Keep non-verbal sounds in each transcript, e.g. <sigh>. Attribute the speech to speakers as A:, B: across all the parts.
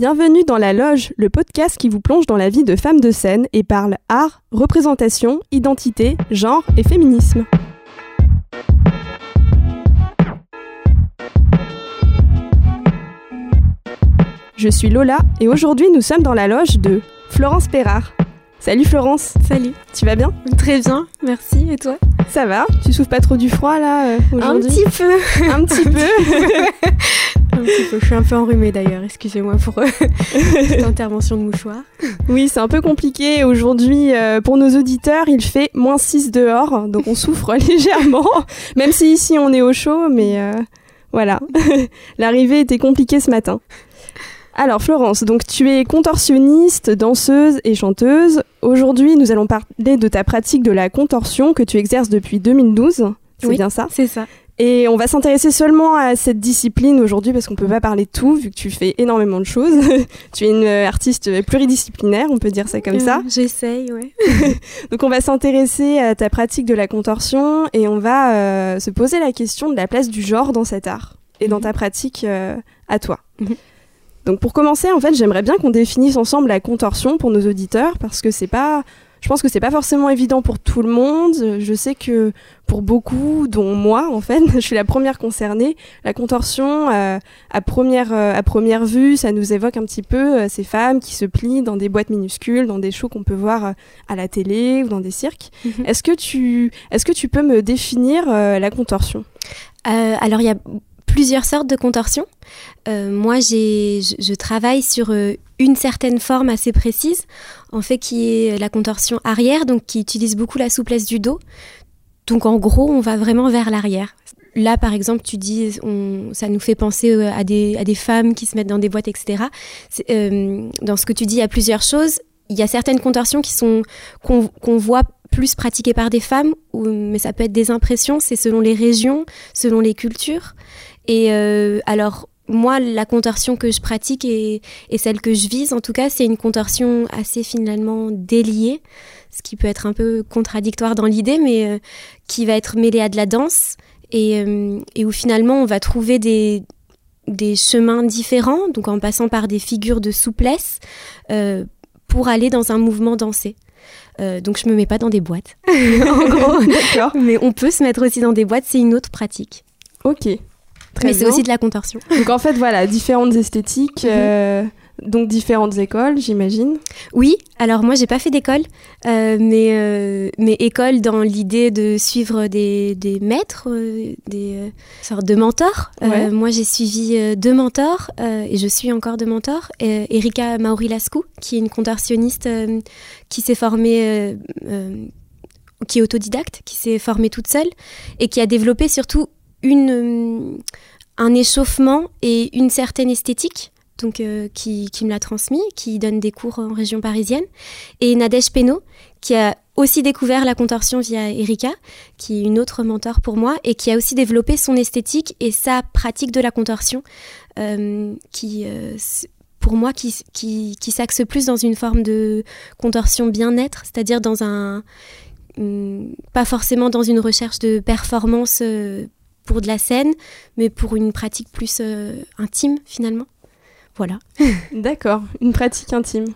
A: Bienvenue dans La Loge, le podcast qui vous plonge dans la vie de femmes de scène et parle art, représentation, identité, genre et féminisme. Je suis Lola et aujourd'hui nous sommes dans la loge de Florence Perrard. Salut Florence.
B: Salut.
A: Tu vas bien?
B: Très bien, merci. Et toi?
A: Ça va? Tu souffres pas trop du froid là euh,
B: Un petit peu.
A: Un petit peu. <laughs>
B: Un petit peu. Je suis un peu enrhumée d'ailleurs. Excusez-moi pour euh, <laughs> cette intervention de mouchoir.
A: Oui, c'est un peu compliqué. Aujourd'hui, euh, pour nos auditeurs, il fait moins 6 dehors, donc on souffre <laughs> légèrement, même si ici on est au chaud, mais euh, voilà. <laughs> L'arrivée était compliquée ce matin. Alors Florence, donc tu es contorsionniste, danseuse et chanteuse. Aujourd'hui, nous allons parler de ta pratique de la contorsion que tu exerces depuis 2012. C'est
B: Oui.
A: bien ça?
B: C'est ça.
A: Et on va s'intéresser seulement à cette discipline aujourd'hui parce qu'on peut pas parler de tout vu que tu fais énormément de choses. <laughs> tu es une artiste pluridisciplinaire, on peut dire ça comme ça.
B: Euh, J'essaye, ouais. <laughs>
A: Donc on va s'intéresser à ta pratique de la contorsion et on va euh, se poser la question de la place du genre dans cet art et dans
B: Mhm.
A: ta pratique euh, à toi.
B: Mhm.
A: Donc pour commencer, en fait, j'aimerais bien qu'on définisse ensemble la contorsion pour nos auditeurs parce que c'est pas je pense que c'est pas forcément évident pour tout le monde. Je sais que pour beaucoup, dont moi en fait, <laughs> je suis la première concernée. La contorsion, euh, à première euh, à première vue, ça nous évoque un petit peu euh, ces femmes qui se plient dans des boîtes minuscules, dans des shows qu'on peut voir à la télé ou dans des cirques.
B: Mhm.
A: Est-ce que tu est-ce que tu peux me définir la contorsion?
B: Euh, alors, il y a plusieurs sortes de contorsions. Euh, moi, je, travaille sur euh, une certaine forme assez précise, en fait, qui est la contorsion arrière, donc qui utilise beaucoup la souplesse du dos. Donc, en gros, on va vraiment vers l'arrière. Là, par exemple, tu dis, ça nous fait penser euh, à des, à des femmes qui se mettent dans des boîtes, etc. Dans ce que tu dis, il y a plusieurs choses. Il y a certaines contorsions qui sont qu'on voit plus pratiquées par des femmes, mais ça peut être des impressions. C'est selon les régions, selon les cultures. Et euh, alors, moi, la contorsion que je pratique et, et celle que je vise, en tout cas, c'est une contorsion assez finalement déliée, ce qui peut être un peu contradictoire dans l'idée, mais euh, qui va être mêlée à de la danse et, euh, et où finalement on va trouver des, des chemins différents, donc en passant par des figures de souplesse euh, pour aller dans un mouvement dansé. Donc je me mets pas dans des boîtes, <laughs> en gros. <laughs>
A: D'accord.
B: mais on peut se mettre aussi dans des boîtes, c'est une autre pratique.
A: Ok. Très
B: mais c'est aussi de la contorsion.
A: Donc en fait voilà différentes esthétiques,
B: Mhm.
A: euh, donc différentes écoles, j'imagine.
B: Oui, alors moi j'ai pas fait d'école, euh, mais, euh, mais école dans l'idée de suivre des, des maîtres, euh, des sortes de mentors.
A: Ouais.
B: moi j'ai suivi deux mentors et je suis encore deux mentors. Erika Mauri-Lascou, qui est une contorsionniste qui s'est formée, qui est autodidacte, qui s'est formée toute seule et qui a développé surtout euh, un échauffement et une certaine esthétique donc euh, qui, qui me l'a transmis, qui donne des cours en région parisienne, et Nadège Pénaud, qui a aussi découvert la contorsion via Erika, qui est une autre mentor pour moi, et qui a aussi développé son esthétique et sa pratique de la contorsion, euh, qui, pour moi, qui, qui, qui s'axe plus dans une forme de contorsion bien-être, c'est-à-dire dans un... hum, pas forcément dans une recherche de performance pour de la scène, mais pour une pratique plus euh, intime finalement. Voilà. <laughs>
A: D'accord. Une pratique intime.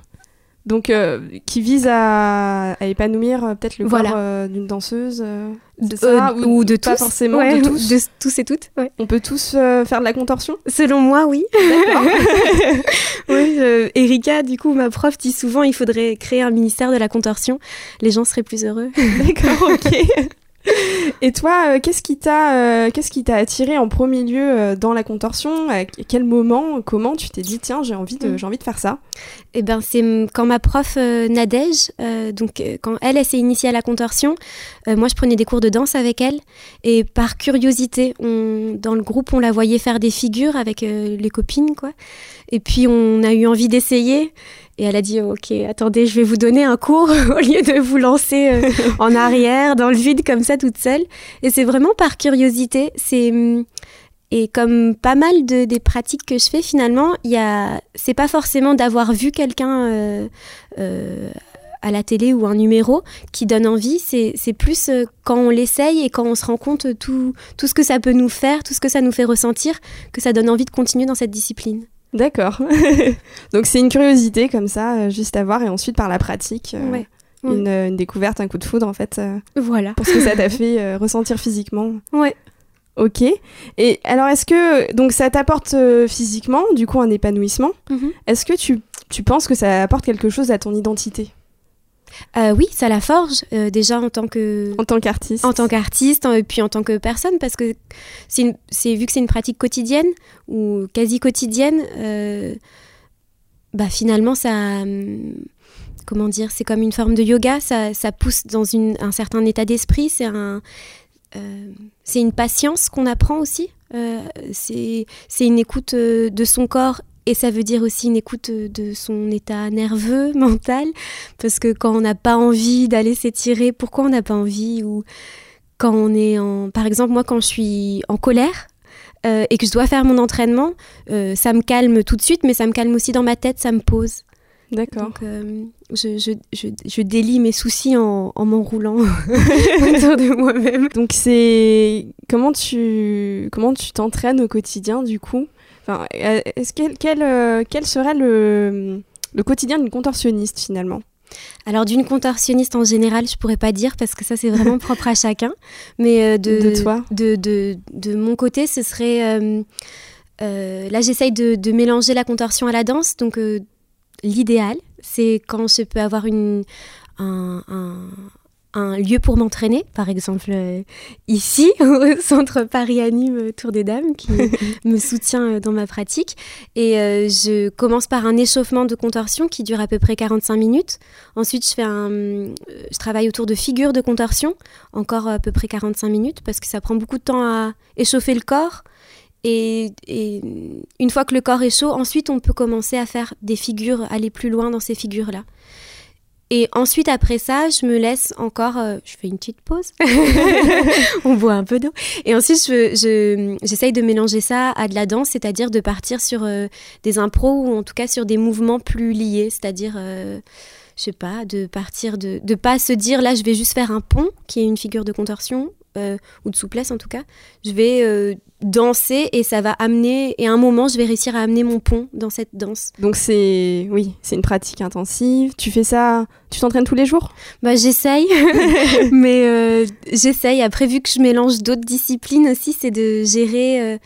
A: Donc euh, qui vise à, à épanouir euh, peut-être le
B: Voilà.
A: corps euh, d'une danseuse. Euh, ça
B: ou, de
A: pas
B: tous.
A: forcément
B: Ouais,
A: de tous.
B: de tous et toutes. ouais.
A: On peut tous faire de la contorsion?
B: Selon moi, oui.
A: D'accord. <laughs>
B: oui Erika, du coup, ma prof dit souvent il faudrait créer un ministère de la contorsion. Les gens seraient plus heureux.
A: D'accord. Ok. <laughs> Et toi, euh, qu'est-ce qui t'a euh, qu'est-ce qui t'a attiré en premier lieu euh, dans la contorsion? À quel moment, comment tu t'es dit tiens j'ai envie de
B: Mm.
A: j'ai envie de faire ça?
B: Eh ben, c'est quand ma prof Nadège, euh, donc quand elle, elle s'est initiée à la contorsion, euh, moi je prenais des cours de danse avec elle et par curiosité, on, dans le groupe, on la voyait faire des figures avec euh, les copines, quoi. Et puis on a eu envie d'essayer. Et elle a dit Ok, attendez, je vais vous donner un cours <laughs> au lieu de vous lancer euh, <laughs> en arrière, dans le vide, comme ça, toute seule. Et c'est vraiment par curiosité. C'est. hum, Et comme pas mal de, des pratiques que je fais, finalement, il y a, c'est pas forcément d'avoir vu quelqu'un euh, euh, à la télé ou un numéro qui donne envie, c'est, plus quand on l'essaye et quand on se rend compte tout, tout ce que ça peut nous faire, tout ce que ça nous fait ressentir, que ça donne envie de continuer dans cette discipline.
A: D'accord. <laughs> Donc c'est une curiosité comme ça, juste à voir, et ensuite par la pratique, Une, découverte, un coup de foudre en fait.
B: voilà.
A: Pour ce que ça t'a <laughs> fait ressentir physiquement.
B: Ouais.
A: Ok. Et alors, est-ce que donc ça t'apporte physiquement, du coup, un épanouissement? Mhm. Est-ce que tu, tu, penses que ça apporte quelque chose à ton identité?
B: Euh, oui, ça la forge euh, déjà en tant que
A: en tant qu'artiste,
B: en tant qu'artiste, et puis en tant que personne, parce que c'est vu que c'est une pratique quotidienne ou quasi quotidienne, euh, bah finalement ça, hum, comment dire, c'est comme une forme de yoga, ça, pousse dans un certain état d'esprit, c'est un, c'est une patience qu'on apprend aussi. c'est une écoute de son corps et ça veut dire aussi une écoute de son état nerveux, <laughs> mental, parce que quand on n'a pas envie d'aller s'étirer, pourquoi on n'a pas envie Ou quand on est en... Par exemple, moi, quand je suis en colère, euh, et que je dois faire mon entraînement, euh, ça me calme tout de suite, mais ça me calme aussi dans ma tête, ça me pose.
A: D'accord.
B: Euh, je, je, je, je, délie mes soucis en, en m'enroulant <laughs> autour de moi-même.
A: Donc, c'est. Comment tu comment tu t'entraînes au quotidien, du coup? Euh, est-ce quel, euh, quel, serait le, le quotidien d'une contorsionniste finalement?
B: Alors d'une contorsionniste en général, je pourrais pas dire parce que ça c'est vraiment <laughs> propre à chacun. Mais euh, de,
A: de, toi?
B: de, de, de, mon côté, ce serait là j'essaye de, de, mélanger la contorsion à la danse. Donc l'idéal, c'est quand je peux avoir une un, un lieu pour m'entraîner, par exemple euh, ici <laughs> au centre Paris Anime Tour des Dames qui <laughs> me soutient euh, dans ma pratique. Et euh, je commence par un échauffement de contorsion qui dure à peu près 45 minutes. Ensuite, je, fais un, je travaille autour de figures de contorsion, encore à peu près 45 minutes, parce que ça prend beaucoup de temps à échauffer le corps. Et, et, une fois que le corps est chaud, ensuite on peut commencer à faire des figures, aller plus loin dans ces figures-là. Et ensuite, après ça, je me laisse encore. Euh, je fais une petite pause. <laughs> On boit un peu d'eau. Et ensuite, je, j'essaye de mélanger ça à de la danse, c'est-à-dire de partir sur euh, des impros ou en tout cas sur des mouvements plus liés, c'est-à-dire. Euh, je sais pas, de partir de de pas se dire là je vais juste faire un pont qui est une figure de contorsion euh, ou de souplesse en tout cas, je vais danser et ça va amener, et à un moment, je vais réussir à amener mon pont dans cette danse.
A: Donc c'est, oui, c'est une pratique intensive. Tu fais ça, tu t'entraînes tous les jours?
B: Bah j'essaye, <laughs> mais euh, j'essaye. Après, vu que je mélange d'autres disciplines aussi, c'est de gérer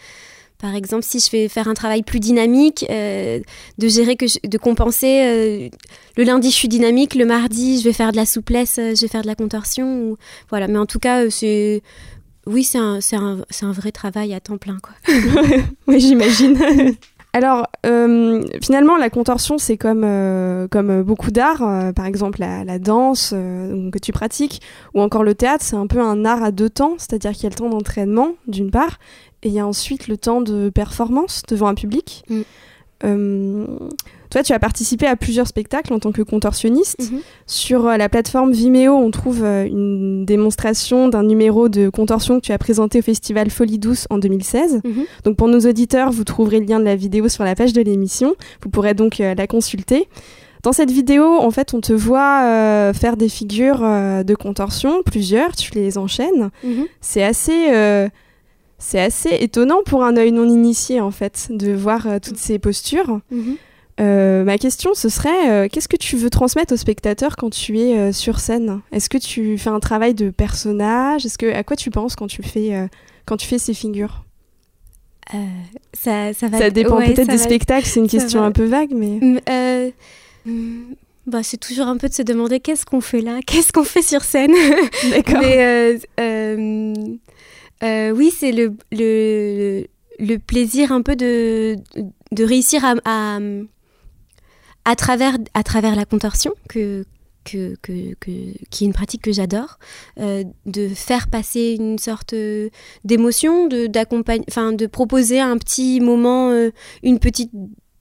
B: par exemple, si je vais faire un travail plus dynamique, euh, de gérer, que de compenser. Euh, le lundi, je suis dynamique. Le mardi, je vais faire de la souplesse, euh, je vais faire de la contorsion. Ou, voilà. Mais en tout cas, c'est oui, c'est un, un, un, vrai travail à temps plein. Quoi. <laughs>
A: oui, j'imagine. Alors, finalement, la contorsion, c'est comme, comme beaucoup d'arts, par exemple la, la danse que tu pratiques, ou encore le théâtre, c'est un peu un art à deux temps, c'est-à-dire qu'il y a le temps d'entraînement, d'une part, et il y a ensuite le temps de performance devant un public. Mm. Euh, toi, tu as participé à plusieurs spectacles en tant que contorsionniste. Mm-hmm. Sur euh, la plateforme Vimeo, on trouve euh, une démonstration d'un numéro de contorsion que tu as présenté au festival Folie Douce en 2016. Mm-hmm. Donc, pour nos auditeurs, vous trouverez le lien de la vidéo sur la page de l'émission. Vous pourrez donc la consulter. Dans cette vidéo, en fait, on te voit faire des figures de contorsion, plusieurs, tu les enchaînes. Mm-hmm. C'est assez c'est assez étonnant pour un œil non initié, en fait, de voir euh, toutes ces postures. Mhm. Euh, ma question, ce serait, euh, qu'est-ce que tu veux transmettre aux spectateurs quand tu es sur scène? Est-ce que tu fais un travail de personnage? Est-ce que à quoi tu penses quand tu fais quand tu fais ces figures?
B: Ça, ça, va...
A: ça, dépend peut-être des spectacles. C'est une question un peu vague, mais.
B: Mm, bah, c'est toujours un peu de se demander qu'est-ce qu'on fait là, qu'est-ce qu'on fait sur scène? <laughs>
A: D'accord.
B: Mais euh, oui, c'est le, le, plaisir un peu de, de réussir à, à, travers, à travers la contorsion, que, que, que, qui est une pratique que j'adore, euh, de faire passer une sorte d'émotion, de, de proposer un petit moment, euh, une petite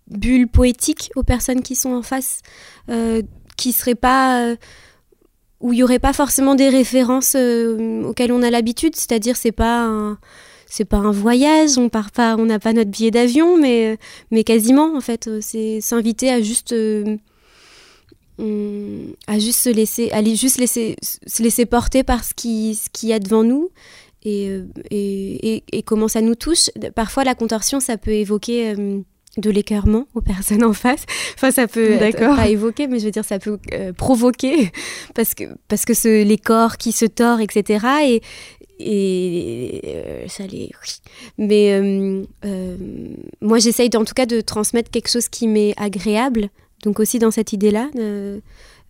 B: bulle poétique aux personnes qui sont en face, qui ne seraient pas où il y aurait pas forcément des références euh, auxquelles on a l'habitude, c'est-à-dire c'est pas un c'est pas un voyage, on part pas, on n'a pas notre billet d'avion, mais euh, mais quasiment en fait, euh, c'est s'inviter à juste à juste se laisser, aller juste laisser se laisser porter par ce qui ce qu'il y a devant nous. Et, et, et, comment ça nous touche. Parfois, la contorsion, ça peut évoquer de l'écœurement aux personnes en face. Enfin, ça peut être pas évoquer, mais je veux dire, ça peut provoquer parce que parce que ce, les corps qui se tordent, etc. Et, et ça les mais moi j'essaye en tout cas de transmettre quelque chose qui m'est agréable donc aussi dans cette idée là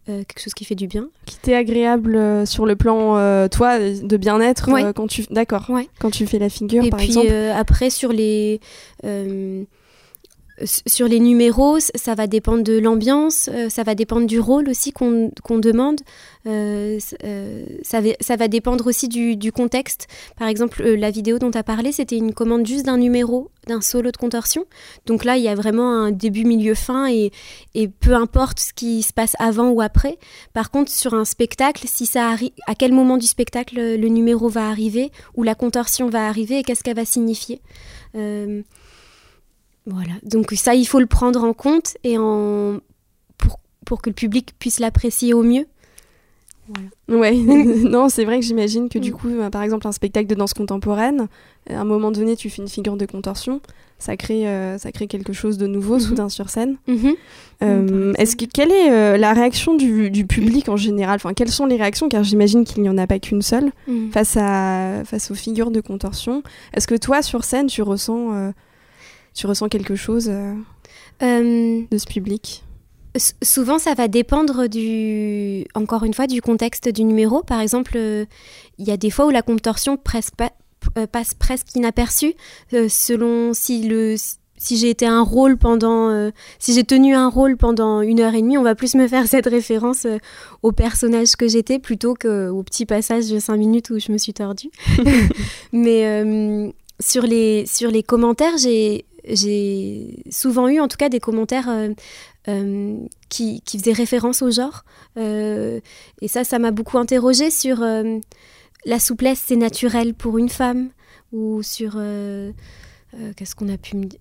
B: euh, quelque chose qui fait du bien.
A: Qui t'est agréable euh, sur le plan, euh, toi, de bien-être quand tu, d'accord, quand tu fais la figure,
B: Et
A: par
B: puis,
A: exemple.
B: après sur les sur les numéros, ça va dépendre de l'ambiance, euh, ça va dépendre du rôle aussi qu'on demande, euh, euh, ça, va, dépendre aussi du, contexte. Par exemple, la vidéo dont tu as parlé, c'était une commande juste d'un numéro, d'un solo de contorsion. Donc là, il y a vraiment un début, milieu, fin, et, et, peu importe ce qui se passe avant ou après. Par contre, sur un spectacle, si ça à quel moment du spectacle le numéro va arriver, ou la contorsion va arriver, et qu'est-ce qu'elle va signifier voilà, donc ça, il faut le prendre en compte et en... pour, pour que le public puisse l'apprécier au mieux.
A: Voilà. Ouais, <laughs> <laughs> non, c'est vrai que j'imagine que du mm. coup, euh, par exemple, un spectacle de danse contemporaine, à un moment donné, tu fais une figure de contorsion, ça crée, euh, ça crée quelque chose de nouveau, mm-hmm. soudain sur scène. Mm-hmm. Euh, est-ce que quelle est la réaction du, du, public en général? Enfin, quelles sont les réactions? Car j'imagine qu'il n'y en a pas qu'une seule mm. face à face aux figures de contorsion. Est-ce que toi, sur scène, tu ressens tu ressens quelque chose euh, euh, de ce public?
B: Souvent, ça va dépendre du, encore une fois, du contexte du numéro. Par exemple, euh, il y a des fois où la contorsion passe, passe presque inaperçue, selon si le si j'ai été un rôle pendant, si j'ai tenu un rôle pendant une heure et demie, on va plus me faire <laughs> cette référence au personnage que j'étais plutôt qu'au petit passage de cinq minutes où je me suis tordue. <laughs> <laughs> Mais sur les sur les commentaires, j'ai j'ai souvent eu en tout cas des commentaires euh, euh, qui, qui, faisaient référence au genre. Euh, et ça, ça m'a beaucoup interrogée sur la souplesse, c'est naturel pour une femme, ou sur... Qu'est-ce qu'on a pu me dire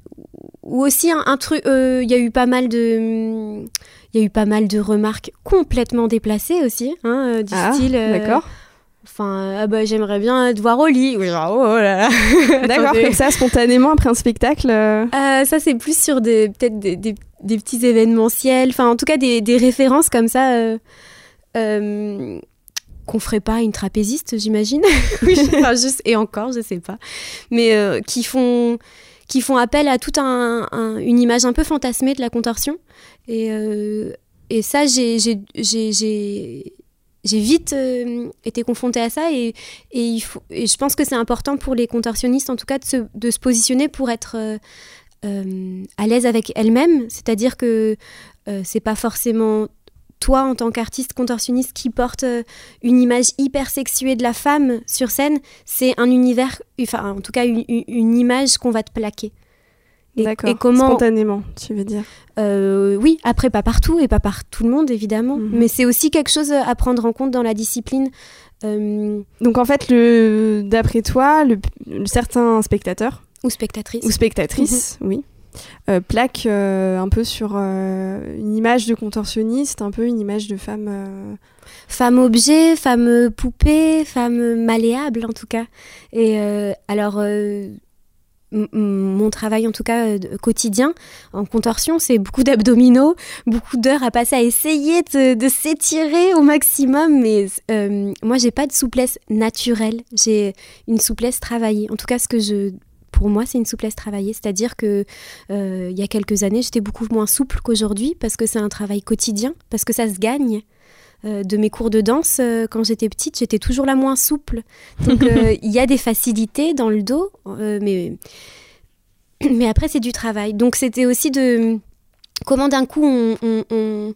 B: Ou aussi un, truc, il y a eu pas mal de... Il y a eu pas mal de remarques complètement déplacées aussi, hein, du ah, style...
A: D'accord
B: Enfin, ah bah, j'aimerais bien te voir au lit. Oui, oh là
A: là. <laughs> D'accord, comme ça, spontanément, après un spectacle euh.
B: Euh, Ça, c'est plus sur des, peut-être des, des, petits événementiels. Enfin, en tout cas, des, des références comme ça. Euh, euh qu'on ferait pas une trapéziste, j'imagine. <laughs> enfin, juste, et encore, je sais pas. Mais qui font qui font appel à toute un, une image un peu fantasmée de la contorsion. Et, et ça, j'ai j'ai vite euh, été confrontée à ça et, et, il faut, et je pense que c'est important pour les contorsionnistes en tout cas de se, de se positionner pour être euh, euh, à l'aise avec elle-même, c'est-à-dire que c'est pas forcément toi en tant qu'artiste contorsionniste qui porte une image hyper sexuée de la femme sur scène, c'est un univers, enfin en tout cas une image qu'on va te plaquer.
A: D'accord. Et comment spontanément, tu veux dire
B: euh, Oui, après pas partout et pas par tout le monde évidemment, mhm. mais c'est aussi quelque chose à prendre en compte dans la discipline.
A: Euh, Donc en fait, le d'après toi, le, certains spectateurs
B: ou spectatrices
A: ou spectatrices, mhm. oui, euh, plaquent un peu sur une image de contorsionniste, un peu une image de femme.
B: Femme objet, femme poupée, femme malléable en tout cas. Et alors mon travail en tout cas euh, quotidien en contorsion, c'est beaucoup d'abdominaux, <laughs> beaucoup d'heures à passer à essayer de, s'étirer au maximum. Mais euh, moi, j'ai pas de souplesse naturelle, j'ai une souplesse travaillée. En tout cas, ce que je pour moi, c'est une souplesse travaillée. C'est-à-dire que euh, il y a quelques années, j'étais beaucoup moins souple qu'aujourd'hui parce que c'est un travail quotidien, parce que ça se gagne. Euh, de mes cours de danse, euh, quand j'étais petite, j'étais toujours la moins souple. Donc euh, <laughs> il y a des facilités dans le dos, mais, mais après c'est du travail. Donc c'était aussi de comment d'un coup on,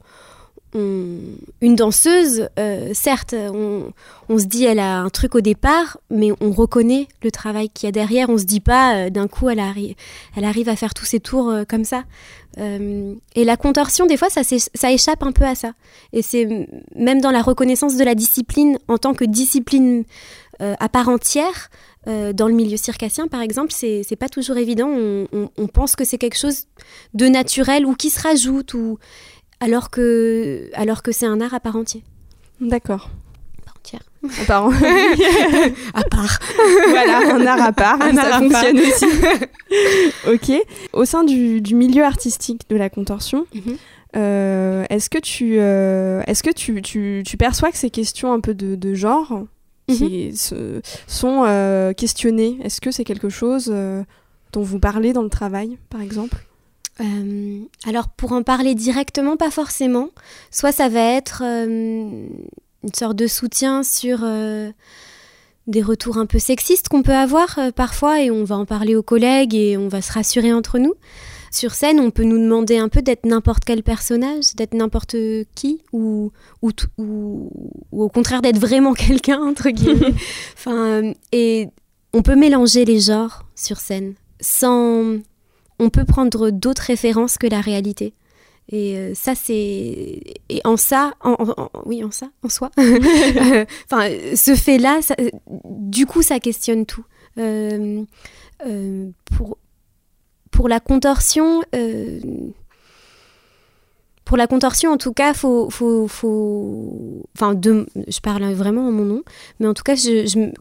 B: une danseuse, certes, on, se dit elle a un truc au départ, mais on reconnaît le travail qu'il y a derrière. On se dit pas d'un coup elle, elle arrive à faire tous ses tours comme ça. Euh, et la contorsion, des fois, ça, échappe un peu à ça. Et c'est même dans la reconnaissance de la discipline en tant que discipline euh, à part entière, euh, dans le milieu circassien, par exemple, c'est pas toujours évident. On, pense que c'est quelque chose de naturel ou qui se rajoute, ou... alors que, alors que c'est un art à part entière.
A: D'accord.
B: entière.
A: À part, <laughs>
B: À part.
A: voilà, un art à part, <laughs>
B: Un
A: ça
B: art à
A: fonctionne aussi. <laughs> ok. Au sein du, du milieu artistique de la contorsion,
B: Mhm.
A: euh, est-ce que, tu, euh, est-ce que tu, tu, tu perçois que ces questions un peu de, de genre qui se- sont euh, questionnées? Est-ce que c'est quelque chose dont vous parlez dans le travail, par exemple?
B: Euh, alors pour en parler directement, pas forcément. Soit ça va être euh, une sorte de soutien sur euh, des retours un peu sexistes qu'on peut avoir parfois et on va en parler aux collègues et on va se rassurer entre nous. Sur scène, on peut nous demander un peu d'être n'importe quel personnage, d'être n'importe qui, ou, ou, t- ou, ou au contraire d'être vraiment <laughs> quelqu'un, entre guillemets. <laughs> enfin, et on peut mélanger les genres sur scène sans, on peut prendre d'autres références que la réalité. Et euh, ça, c'est. Et en ça, en, oui, en ça, en soi. <laughs> Euh, Enfin, ce fait-là, ça- du coup, ça questionne tout. Euh, euh, pour, pour la contorsion. euh, pour la contorsion, en tout cas, faut, faut, faut... Enfin, je parle vraiment en mon nom, mais en tout cas,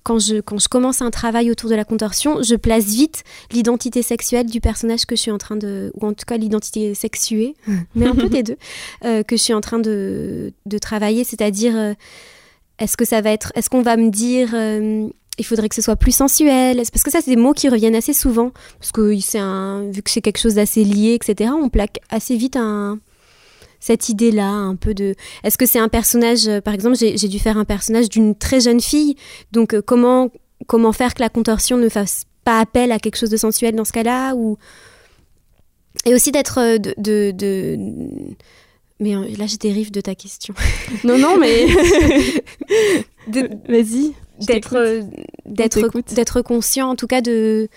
B: quand, je, quand je commence un travail autour de la contorsion, je place vite l'identité sexuelle du personnage que je suis en train de... Ou en tout cas, l'identité sexuée, <laughs> mais un peu des deux, euh, que je suis en train de, de travailler. C'est-à-dire, euh, est-ce que ça va être... Est-ce qu'on va me dire... euh, il faudrait que ce soit plus sensuel? Parce que ça, c'est des mots qui reviennent assez souvent. Parce que un, vu que c'est quelque chose d'assez lié, etc., on plaque assez vite un, cette idée-là, un peu de... Est-ce que c'est un personnage, euh, par exemple, j'ai dû faire un personnage d'une très jeune fille, donc euh, comment, comment faire que la contorsion ne fasse pas appel à quelque chose de sensuel dans ce cas-là ou... Et aussi d'être... euh, De, de, de- Mais là, je dérive de ta question. <laughs>
A: Non, non, mais. <laughs> Vas-y.
B: d'être d'être conscient en tout cas de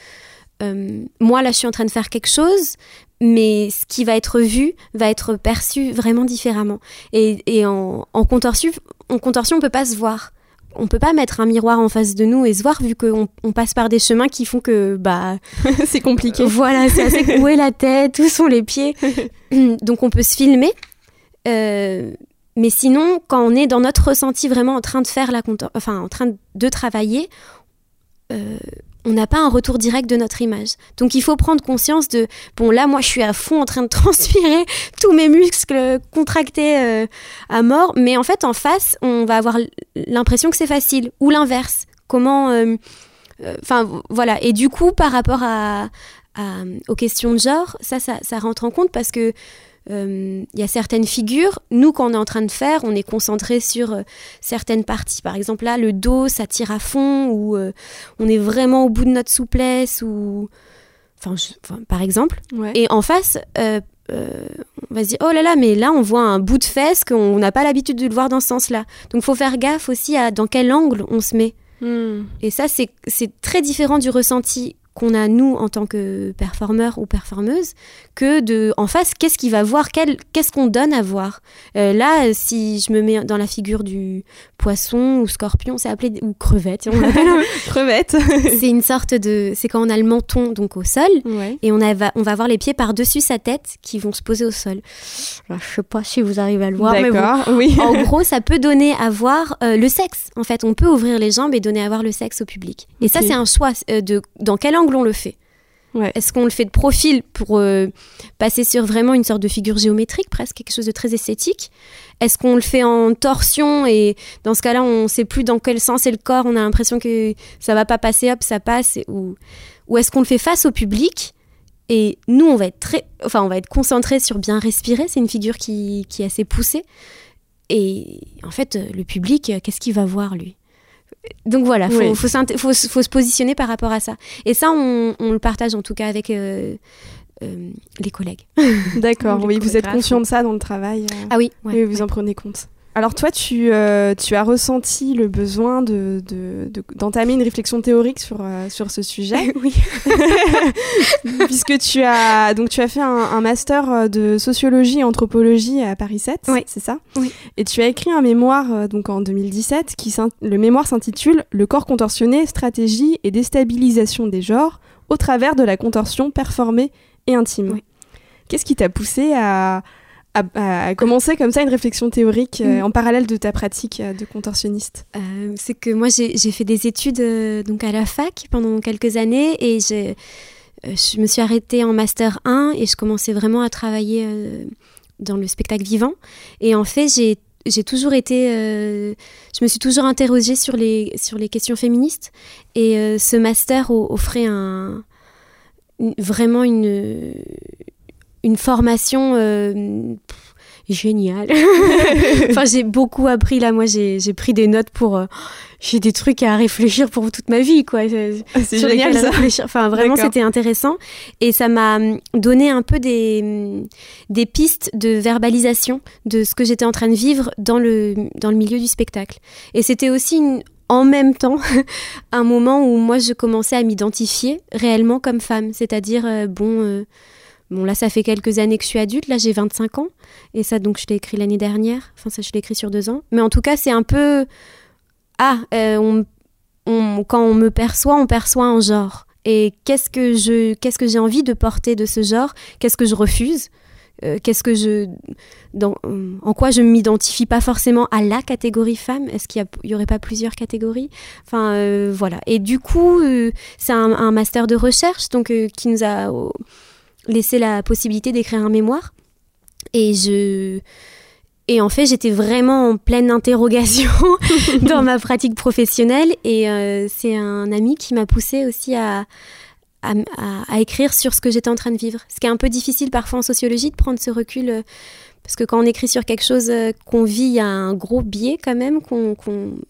B: euh, moi là je suis en train de faire quelque chose mais ce qui va être vu va être perçu vraiment différemment et, et en, en contorsion en contorsion on peut pas se voir on peut pas mettre un miroir en face de nous et se voir vu qu'on on passe par des chemins qui font que bah <laughs>
A: c'est compliqué.
B: voilà, c'est assez <laughs> où est la tête, où sont les pieds. <laughs> Donc on peut se filmer. Euh, mais sinon, quand on est dans notre ressenti vraiment en train de faire la enfin en train de travailler, euh, on n'a pas un retour direct de notre image. Donc il faut prendre conscience de bon là moi je suis à fond en train de <laughs> transpirer, tous mes muscles contractés euh, à mort, mais en fait en face on va avoir l'impression que c'est facile ou l'inverse. Comment euh, Enfin voilà. Et du coup par rapport aux questions de genre, ça, ça, ça rentre en compte parce que euh, il y a certaines figures, nous quand on est en train de faire, on est concentré sur euh, certaines parties. Par exemple là, le dos, ça tire à fond ou euh, on est vraiment au bout de notre souplesse ou, enfin, je- enfin, par exemple.
A: Ouais.
B: Et en face, on va se dire oh là là, mais là on voit un bout de fesse qu'on n'a pas l'habitude de le voir dans ce sens-là. Donc faut faire gaffe aussi à dans quel angle on se met.
A: Hmm.
B: Et ça, c'est très différent du ressenti qu'on a nous en tant que performeur ou performeuse que de en face qu'est-ce qu'il va voir qu'est-ce qu'on donne à voir Euh, là si je me mets dans la figure du poisson ou scorpion c'est appelé ou crevette on l'appelle <laughs>
A: Crevette. <laughs>
B: c'est une sorte de c'est quand on a le menton donc au sol
A: ouais.
B: et on, a, va- on va avoir les pieds par dessus sa tête qui vont se poser au sol Alors, je sais pas si vous arrivez à le voir mais bon.
A: Oui.
B: En gros, ça peut donner à voir euh, le sexe. En fait, on peut ouvrir les jambes et donner à voir le sexe au public. Et ça, c'est un choix euh, de dans quel angle on le fait.
A: Ouais.
B: Est-ce qu'on le fait de profil pour euh, passer sur vraiment une sorte de figure géométrique, presque quelque chose de très esthétique? Est-ce qu'on le fait en torsion et dans ce cas-là, on ne sait plus dans quel sens est le corps, on a l'impression que ça va pas passer, hop, ça passe Ou, ou est-ce qu'on le fait face au public et nous, on va être très, enfin, on va être concentré sur bien respirer. C'est une figure qui, qui est assez poussée. Et en fait, le public, euh, qu'est-ce qu'il va voir lui? Donc voilà, faut,
A: Oui.
B: faut, se- faut se positionner par rapport à ça. Et ça, on, on le partage en tout cas avec euh, euh, les collègues. <laughs>
A: D'accord. Oui, vous êtes conscient de ça dans le travail. euh.
B: Ah oui, ouais,
A: oui, vous
B: ouais.
A: en prenez compte. Alors toi, tu, euh, tu as ressenti le besoin de, de- de- d'entamer une réflexion théorique sur, euh, sur ce sujet, <laughs>
B: oui. <laughs>
A: puisque tu as, donc, tu as fait un, un master euh, de sociologie et anthropologie à Paris 7,
B: Oui.
A: c'est ça
B: Oui.
A: Et tu as écrit un mémoire donc, en 2017, qui le mémoire s'intitule « Le corps contorsionné, stratégie et déstabilisation des genres au travers de la contorsion performée et intime
B: Oui.
A: Qu'est-ce qui t'a poussé à, à, commencer comme ça une réflexion théorique euh, mm. en parallèle de ta pratique euh, de contorsionniste
B: euh, C'est que moi j'ai fait des études donc à la fac pendant quelques années et je me suis arrêtée en master 1 et je commençais vraiment à travailler dans le spectacle vivant. Et en fait j'ai j'ai toujours été, je me suis toujours interrogée sur les, sur les questions féministes et ce master offrait un, vraiment une, une formation euh, géniale. <laughs> enfin, j'ai beaucoup appris là. Moi, j'ai pris des notes pour. Euh, j'ai des trucs à réfléchir pour toute ma vie, quoi.
A: Ah, c'est génial ça.
B: Enfin, vraiment, c'était intéressant et ça m'a hum, donné un peu des des pistes de verbalisation de ce que j'étais en train de vivre dans le dans le milieu du spectacle. Et c'était aussi en même temps <laughs> un moment où moi je commençais à m'identifier réellement comme femme, c'est-à-dire euh, bon Bon, là, ça fait quelques années que je suis adulte. Là, j'ai 25 ans. Et ça, donc, je l'ai écrit l'année dernière. Enfin, ça, je l'ai écrit sur deux ans. Mais en tout cas, c'est un peu. Ah, euh, quand on me perçoit, on perçoit un genre. Et qu'est-ce que je, qu'est-ce que j'ai envie de porter de ce genre? Qu'est-ce que je refuse? Euh, Qu'est-ce que je, dans, en quoi je m'identifie pas forcément à la catégorie femme? Est-ce qu'il y, aurait pas plusieurs catégories? Enfin, euh, voilà. Et du coup, c'est un, un, master de recherche, donc qui nous a laissé la possibilité d'écrire un mémoire. Et je. Et en fait, j'étais vraiment en pleine interrogation <laughs> dans ma pratique professionnelle. Et euh, c'est un ami qui m'a poussé aussi à, à, à, écrire sur ce que j'étais en train de vivre. Ce qui est un peu difficile parfois en sociologie de prendre ce recul euh, parce que quand on écrit sur quelque chose euh, qu'on vit, il y a un gros biais quand même, qu'on,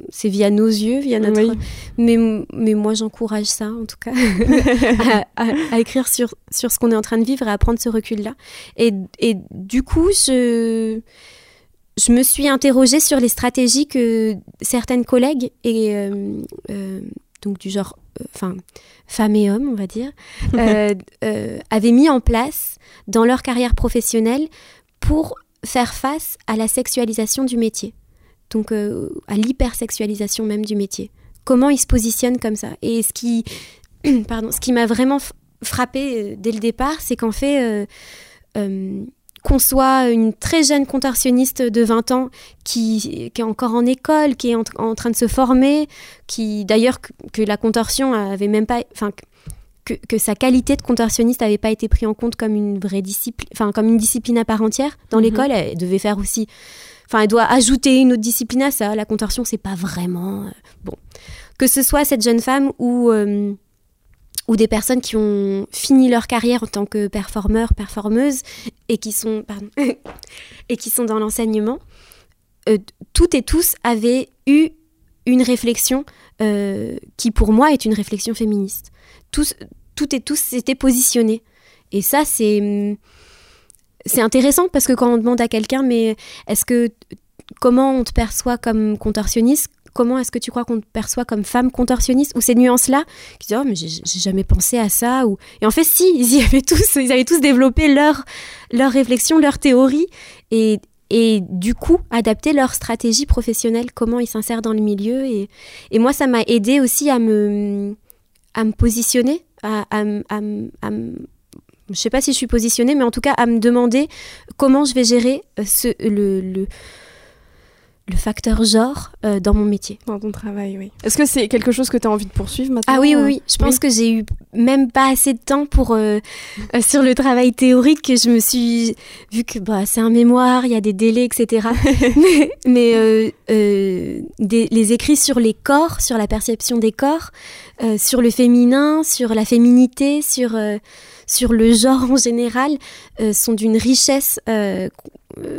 B: c'est via nos yeux, via notre... Mais, mais moi, j'encourage ça, en tout cas, <laughs> à, écrire sur, sur ce qu'on est en train de vivre et à prendre ce recul-là. Et, et du coup, je, je me suis interrogée sur les stratégies que certaines collègues, et euh, euh, donc du genre, enfin, femmes et hommes, on va dire, <laughs> avaient mis en place dans leur carrière professionnelle pour faire face à la sexualisation du métier, donc euh, à l'hypersexualisation même du métier. Comment ils se positionnent comme ça? Et ce qui, <clears throat> pardon, ce qui m'a vraiment frappé euh, dès le départ, c'est qu'en fait, euh, qu'on soit une très jeune contorsionniste de 20 ans qui, qui est encore en école, qui est en, train de se former, qui d'ailleurs que, que, la contorsion avait même pas, enfin que, sa qualité de contorsionniste n'avait pas été prise en compte comme une vraie discipline, enfin comme une discipline à part entière. Dans mhm. l'école, elle devait faire aussi, enfin elle doit ajouter une autre discipline à ça. La contorsion, c'est pas vraiment euh, bon. Que ce soit cette jeune femme ou euh, ou des personnes qui ont fini leur carrière en tant que performeurs, performeuses et qui sont pardon, <laughs> et qui sont dans l'enseignement, euh, toutes et tous avaient eu une réflexion qui pour moi est une réflexion féministe tous, toutes et tous s'étaient positionnés. Et ça, c'est c'est intéressant parce que quand on demande à quelqu'un, mais est-ce que comment on te perçoit comme contorsionniste? Comment est-ce que tu crois qu'on te perçoit comme femme contorsionniste? Ou ces nuances-là, qui disent oh mais j'ai jamais pensé à ça. Ou et en fait si, ils y avaient tous, ils avaient tous développé leur leur réflexion, leur théorie et et du coup adapter leur stratégie professionnelle, comment ils s'insèrent dans le milieu. Et, et moi, ça m'a aidé aussi à me à me positionner, à, à, à, je sais pas si je suis positionnée, mais en tout cas à me demander comment je vais gérer euh, ce, le, le facteur genre euh, dans mon métier.
A: Dans ton travail, oui. Est-ce que c'est quelque chose que tu as envie de poursuivre maintenant
B: Ah oui, oui, oui. Je pense que j'ai eu même pas assez de temps pour euh, euh, sur le travail théorique que je me suis vu que bah, c'est un mémoire, il y a des délais, etc. <laughs> mais, des, les écrits sur les corps, sur la perception des corps, sur le féminin, sur la féminité, sur sur le genre en général sont d'une richesse euh,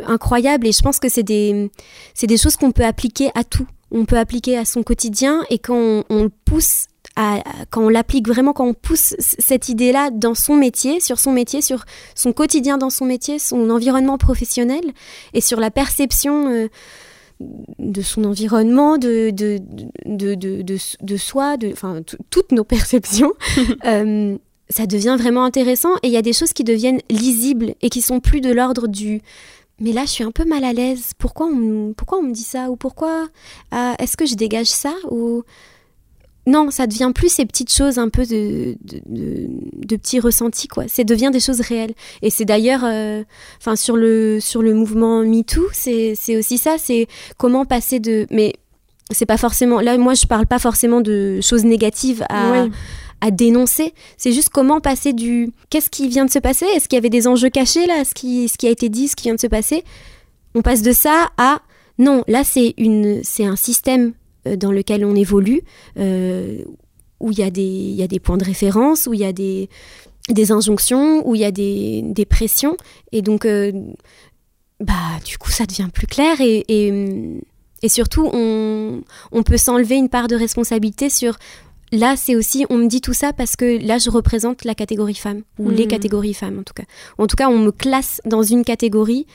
B: incroyable. Et je pense que c'est des, c'est des choses qu'on peut appliquer à tout. On peut appliquer à son quotidien. Et quand on, pousse à, quand on l'applique vraiment, quand on pousse cette idée-là dans son métier, sur son métier, sur son quotidien dans son métier, son environnement professionnel et sur la perception euh, de son environnement, de, de, de, de, de soi, de, enfin, toutes nos perceptions, <laughs> euh, ça devient vraiment intéressant. Et il y a des choses qui deviennent lisibles et qui sont plus de l'ordre du mais là je suis un peu mal à l'aise. Pourquoi on, me dit ça Ou pourquoi euh, Est-ce que je dégage ça Ou non, ça devient plus ces petites choses un peu de, de, petits ressentis, quoi. Ça devient des choses réelles. Et c'est d'ailleurs, euh, enfin, sur, le, sur le mouvement MeToo, c'est aussi ça, c'est comment passer de. Mais c'est pas forcément. Là, moi, je parle pas forcément de choses négatives à. À dénoncer, c'est juste comment passer du qu'est-ce qui vient de se passer, est-ce qu'il y avait des enjeux cachés là, ce qui, ce qui a été dit, ce qui vient de se passer, on passe de ça à non, là c'est une c'est un système euh, dans lequel on évolue, euh, où il y, a des, y a des points de référence, où il y a des, des injonctions, où il y a des, des pressions. Et donc, euh, bah, du coup, ça devient plus clair. Et, et, et surtout, on, on peut s'enlever une part de responsabilité sur là, c'est aussi, on me dit tout ça parce que là, je représente la catégorie femme, ou les mmh. catégories femmes en tout cas. En tout cas, on me classe dans une catégorie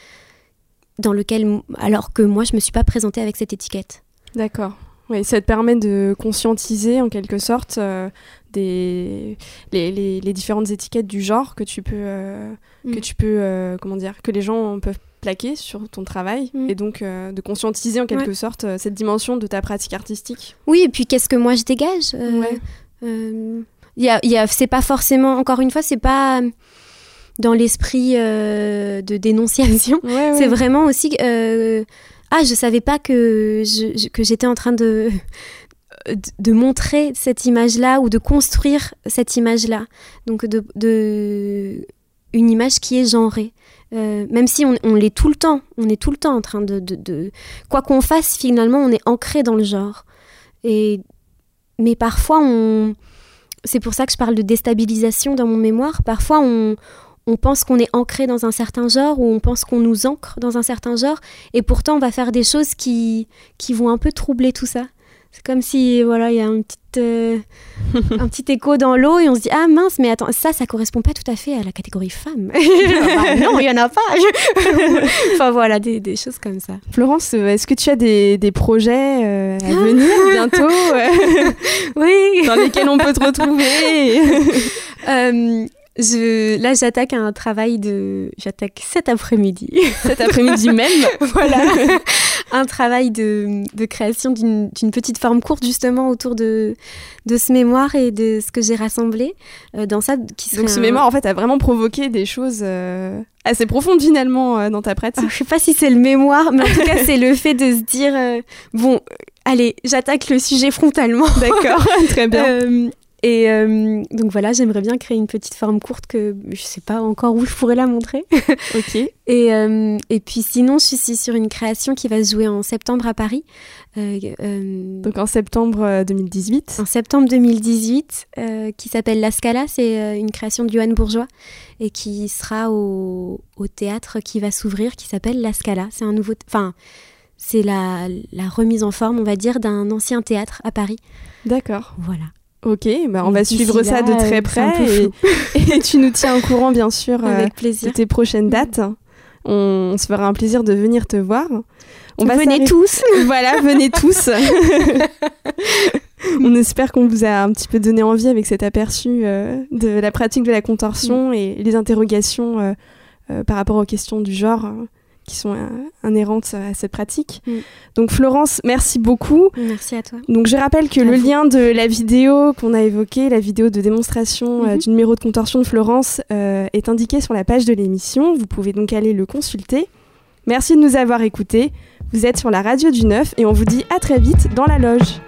B: dans lequel, alors que moi, je me suis pas présentée avec cette étiquette.
A: D'accord. Oui, ça te permet de conscientiser en quelque sorte euh, des, les, les, différentes étiquettes du genre que tu peux, euh, que mm. tu peux euh, comment dire, que les gens peuvent plaquer sur ton travail mm. et donc de conscientiser en quelque sorte cette dimension de ta pratique artistique.
B: Oui, et puis qu'est-ce que moi je dégage ouais. y a, y a, C'est pas forcément, encore une fois, c'est pas dans l'esprit de dénonciation. c'est vraiment aussi ah, je savais pas que, que j'étais en train de, de montrer cette image-là ou de construire cette image-là. Donc, de, de, une image qui est genrée. Euh, même si on, on l'est tout le temps, on est tout le temps en train de... de, de... Quoi qu'on fasse, finalement, on est ancré dans le genre. Et... Mais parfois, on... C'est pour ça que je parle de déstabilisation dans mon mémoire. Parfois, on, on pense qu'on est ancré dans un certain genre ou on pense qu'on nous ancre dans un certain genre et pourtant on va faire des choses qui, qui vont un peu troubler tout ça. C'est comme si voilà, il y a un petit, euh, <laughs> un petit écho dans l'eau et on se dit ah mince mais attends ça ça correspond pas tout à fait à la catégorie femme. <laughs> Bah, non il y en a pas. <laughs> enfin voilà des, des, choses comme ça.
A: Florence est-ce que tu as des, des projets euh, à venir bientôt
B: Oui.
A: Dans lesquels on peut te retrouver.
B: Euh, là, j'attaque un travail de. J'attaque cet après-midi.
A: Cet après-midi même
B: Voilà. Un travail de, de création d'une petite forme courte, justement, autour de, de ce mémoire et de ce que j'ai rassemblé euh, dans ça.
A: Qui Donc, ce mémoire, en fait, a vraiment provoqué des choses euh, assez profondes, finalement, euh, dans ta pratique.
B: Je je sais pas si c'est le mémoire, mais en tout cas, c'est le fait de se dire bon, allez, j'attaque le sujet frontalement.
A: D'accord, <laughs> très bien.
B: Et euh, donc voilà, j'aimerais bien créer une petite forme courte que je sais pas encore où je pourrais la montrer. <laughs>
A: ok.
B: Et, euh, et puis sinon, je suis sur une création qui va se jouer en septembre à Paris.
A: Euh, donc en septembre 2018.
B: En septembre 2018, qui s'appelle La Scala. C'est une création de Johan Bourgeois et qui sera au, au théâtre qui va s'ouvrir, qui s'appelle La Scala. C'est un nouveau, enfin, c'est la, la remise en forme, on va dire, d'un ancien théâtre à Paris.
A: D'accord.
B: Voilà.
A: Ok, bah on va suivre ça de très près <laughs> et, tu nous tiens au courant bien sûr
B: Avec euh, plaisir.
A: de tes prochaines mm. dates. On, se fera un plaisir de venir te voir.
B: On va venez tous. <laughs>
A: voilà, venez tous. <laughs> on espère qu'on vous a un petit peu donné envie avec cet aperçu euh, de la pratique de la contorsion mm. et les interrogations euh, par rapport aux questions du genre qui sont inhérentes à cette pratique. Mm. Donc Florence, merci beaucoup.
B: Merci à toi.
A: Donc je rappelle que le lien de la vidéo qu'on a évoquée, la vidéo de démonstration euh, mhm. du numéro de contorsion de Florence, euh, est indiqué sur la page de l'émission. Vous pouvez donc aller le consulter. Merci de nous avoir écoutés. Vous êtes sur la radio du 9 et on vous dit à très vite dans la loge.